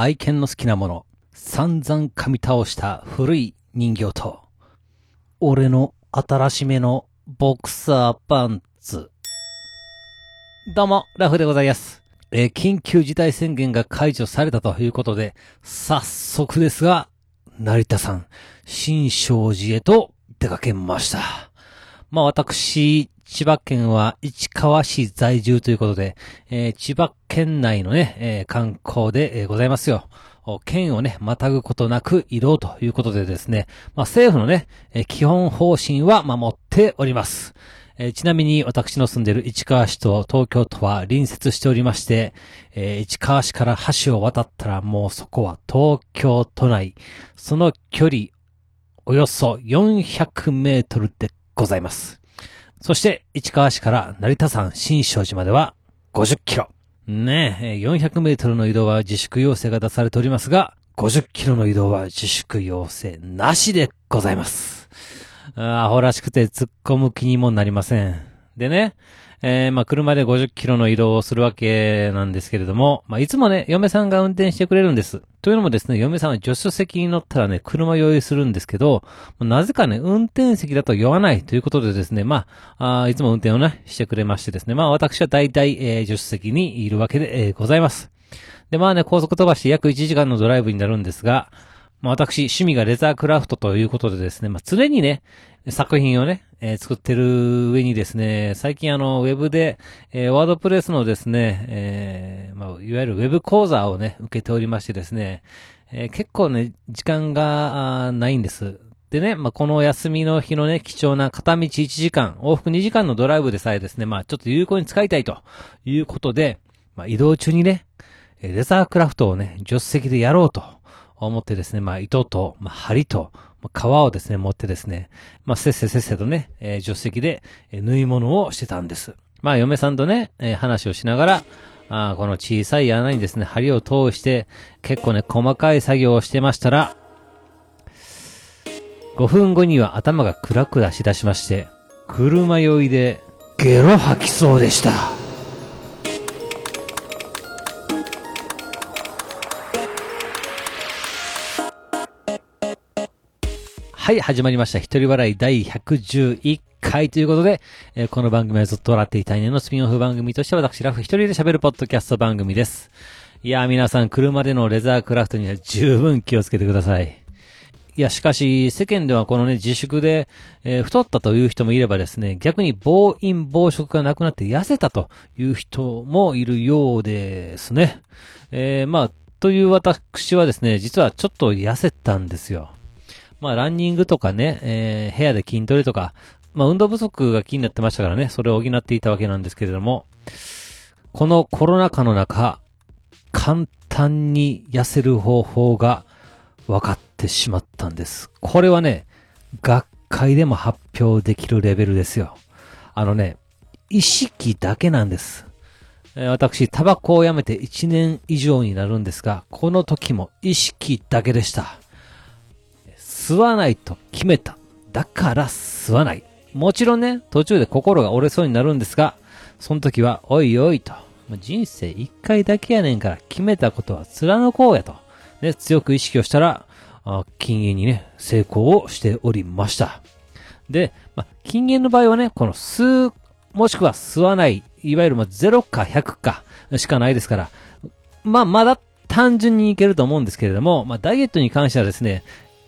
愛犬の好きなもの、散々噛み倒した古い人形と、俺の新しめのボクサーパンツ。どうも、ラフでございます。えー緊急事態宣言が解除されたということで、早速ですが、成田さん、新勝寺へと出かけました。まあ私、千葉県は市川市在住ということで、えー千葉県内のね、えー観光で、ございますよ。県をね、またぐことなく移動ということでですね、まあ政府のね、えー基本方針は守っております。えーちなみに私の住んでいる市川市と東京都は隣接しておりまして、えー市川市から橋を渡ったらもうそこは東京都内。その距離、およそ400メートルでございます。そして、市川市から成田山新勝寺までは50キロ。ねえ、400メートルの移動は自粛要請が出されておりますが、50キロの移動は自粛要請なしでございます。あアホらしくて突っ込む気にもなりません。でね、えーまあ、車で50キロの移動をするわけなんですけれども、まあ、いつもね、嫁さんが運転してくれるんです。というのもですね、嫁さんは助手席に乗ったらね、車用意するんですけど、なぜかね、運転席だと酔わないということでですね、まあ、あいつも運転をね、してくれましてですね、まあ、私は大体、えー助手席にいるわけで、えーございます。で、まあね、高速飛ばして約1時間のドライブになるんですが、まあ私、趣味がレザークラフトということでですね、まあ常にね、作品をね、えー作ってる上にですね、最近あの、ウェブで、えーワードプレスのですね、えーまあ、いわゆるウェブ講座をね、受けておりましてですね、えー結構ね、時間がないんです。でね、まあ、この休みの日のね、貴重な片道1時間、往復2時間のドライブでさえですね、まあ、ちょっと有効に使いたいということで、まあ、移動中にね、レザークラフトをね、助手席でやろうと思ってですね、まあ、糸と、まあ、針と、まあ、皮をですね、持ってですね、まあ、せっせせっせとね、えー助手席で、えー縫い物をしてたんです。まあ、嫁さんとね、えー話をしながら、あこの小さい穴にですね、針を通して、結構ね、細かい作業をしてましたら、5分後には頭がクラクラしだしまして、車酔いで、ゲロ吐きそうでした。はい、始まりました。一人笑い第111回ということで、えーこの番組はずっと笑っていたいねのスピンオフ番組として私ラフ一人で喋るポッドキャスト番組です。いやー皆さん車でのレザークラフトには十分気をつけてください。いや、しかし、世間ではこのね、自粛で、えー太ったという人もいればですね、逆に暴飲暴食がなくなって痩せたという人もいるようですね。えーまあ、という私はですね、実はちょっと痩せたんですよ。まあ、ランニングとかね、えー部屋で筋トレとか、まあ、運動不足が気になってましたからね、それを補っていたわけなんですけれども、このコロナ禍の中、簡単に痩せる方法が分かってしまったんです。これはね、学会でも発表できるレベルですよ。あのね、意識だけなんです。え私、タバコをやめて1年以上になるんですが、この時も意識だけでした。吸わないと決めた。だから吸わない。もちろんね、途中で心が折れそうになるんですが、その時は、おいおいと。人生一回だけやねんから決めたことは貫こうやと。ね、強く意識をしたら、禁煙にね、成功をしておりました。で、ま、禁煙の場合はね、この吸う、もしくは吸わない、いわゆるま0か100かしかないですから、ま、まだ単純にいけると思うんですけれども、ま、ダイエットに関してはですね、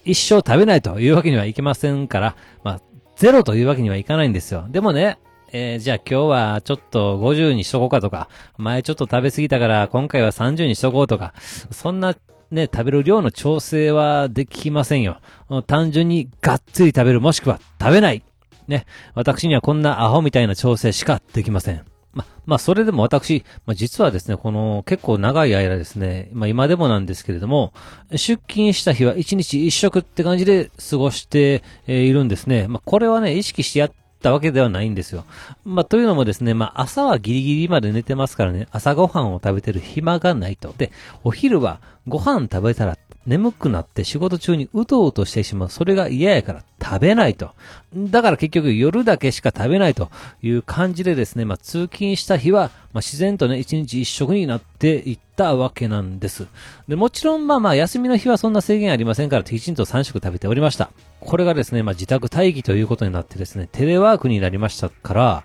一生食べないというわけにはいきませんから、まあ、ゼロというわけにはいかないんですよ。でもね、えーじゃあ今日はちょっと50にしとこうかとか、前ちょっと食べ過ぎたから今回は30にしとこうとか、そんなね、食べる量の調整はできませんよ。単純にがっつり食べるもしくは食べない。ね、私にはこんなアホみたいな調整しかできません。ま、まあ、それでも私、まあ、実はですね、この結構長い間ですね、まあ、今でもなんですけれども、出勤した日は一日一食って感じで過ごしているんですね。まあ、これはね、意識してやったわけではないんですよ。まあ、というのもですね、まあ、朝はギリギリまで寝てますからね、朝ごはんを食べてる暇がないと。で、お昼はご飯食べたら眠くなって仕事中にうとうとしてしまう。それが嫌やから食べないと。だから結局夜だけしか食べないという感じでですね、まあ通勤した日は、まあ自然とね、一日一食になっていったわけなんです。で、もちろんまあまあ休みの日はそんな制限ありませんから、きちんと3食食べておりました。これがですね、まあ自宅待機ということになってですね、テレワークになりましたから、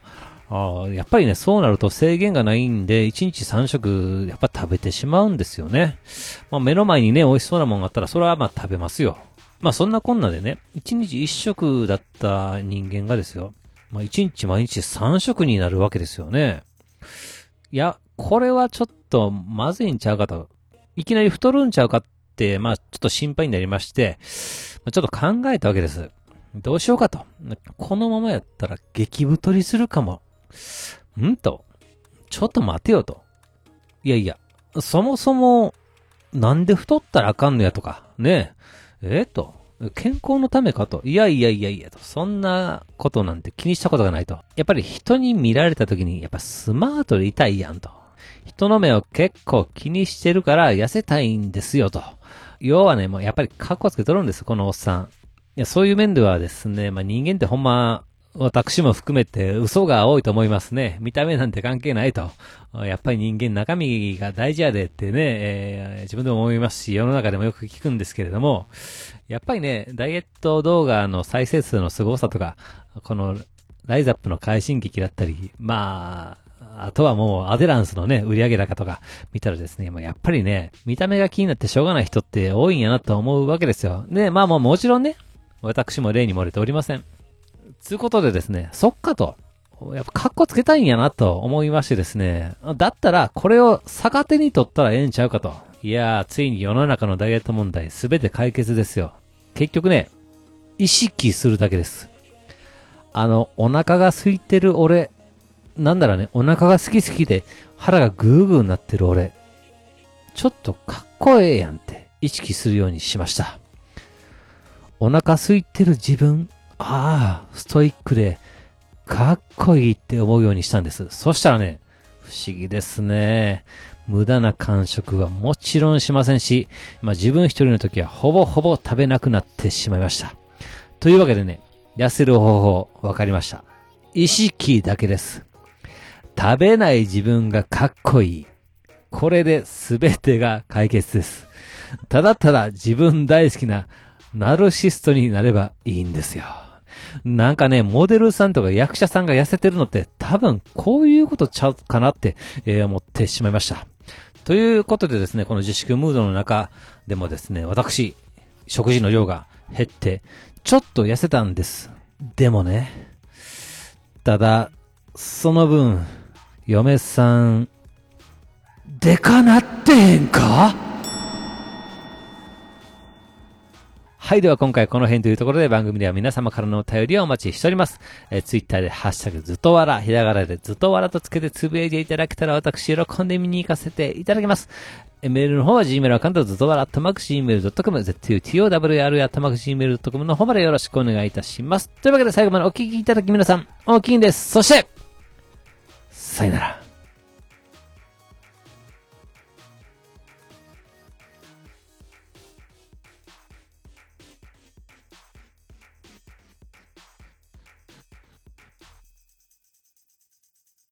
ああやっぱりね、そうなると制限がないんで、1日3食、やっぱ食べてしまうんですよね。まあ、目の前にね、美味しそうなもんがあったら、それはまあ食べますよ。まあそんなこんなでね、1日1食だった人間がですよ。まあ1日毎日3食になるわけですよね。いや、これはちょっとまずいんちゃうかと。いきなり太るんちゃうかって、まあちょっと心配になりまして、ちょっと考えたわけです。どうしようかと。このままやったら激太りするかも。んと、ちょっと待てよと。いやいや、そもそも、なんで太ったらあかんのやとか、ねえ、えー、と、健康のためかと。いやいやいやいやと。そんなことなんて気にしたことがないと。やっぱり人に見られた時に、やっぱスマートでいたいやんと。人の目を結構気にしてるから痩せたいんですよと。要はね、もうやっぱりカッコつけとるんです、このおっさん。いや、そういう面ではですね、まあ人間ってほんま、私も含めて嘘が多いと思いますね。見た目なんて関係ないと。やっぱり人間中身が大事やでってね、えー、自分でも思いますし、世の中でもよく聞くんですけれども、やっぱりね、ダイエット動画の再生数の凄さとか、このライザップの快進撃だったり、まあ、あとはもうアデランスのね、売上高とか見たらですね、もうやっぱりね、見た目が気になってしょうがない人って多いんやなと思うわけですよ。で、まあもうもちろんね、私も例に漏れておりません。つうことでですね、そっかと。やっぱカッコつけたいんやなと思いましてですね。だったら、これを逆手に取ったらええんちゃうかと。いやー、ついに世の中のダイエット問題すべて解決ですよ。結局ね、意識するだけです。あの、お腹が空いてる俺、なんだろうね、お腹が好き好きで腹がグーグーになってる俺、ちょっとかっこええやんって意識するようにしました。お腹空いてる自分、ああ、ストイックで、かっこいいって思うようにしたんです。そしたらね、不思議ですね。無駄な感触はもちろんしませんし、まあ自分一人の時はほぼほぼ食べなくなってしまいました。というわけでね、痩せる方法分かりました。意識だけです。食べない自分がかっこいい。これで全てが解決です。ただただ自分大好きなナルシストになればいいんですよ。なんかね、モデルさんとか役者さんが痩せてるのって多分こういうことちゃうかなって、えー、思ってしまいました。ということでですね、この自粛ムードの中でもですね、私、食事の量が減って、ちょっと痩せたんです。でもね、ただ、その分、嫁さん、でかなってへんか？はい。では今回この辺というところで番組では皆様からのお便りをお待ちしております。えー、ツイッターでハッシュタグずっとわら、ひらがなでずっとわらとつけてつぶやいていただけたら私喜んで見に行かせていただきます。え、メールの方は Gmail アカウントずっとわら、たまく Gmail.com、z2towr あたまく Gmail.com の方までよろしくお願いいたします。というわけで最後までお聞きいただき皆さん、大きいんです。そして、さよなら。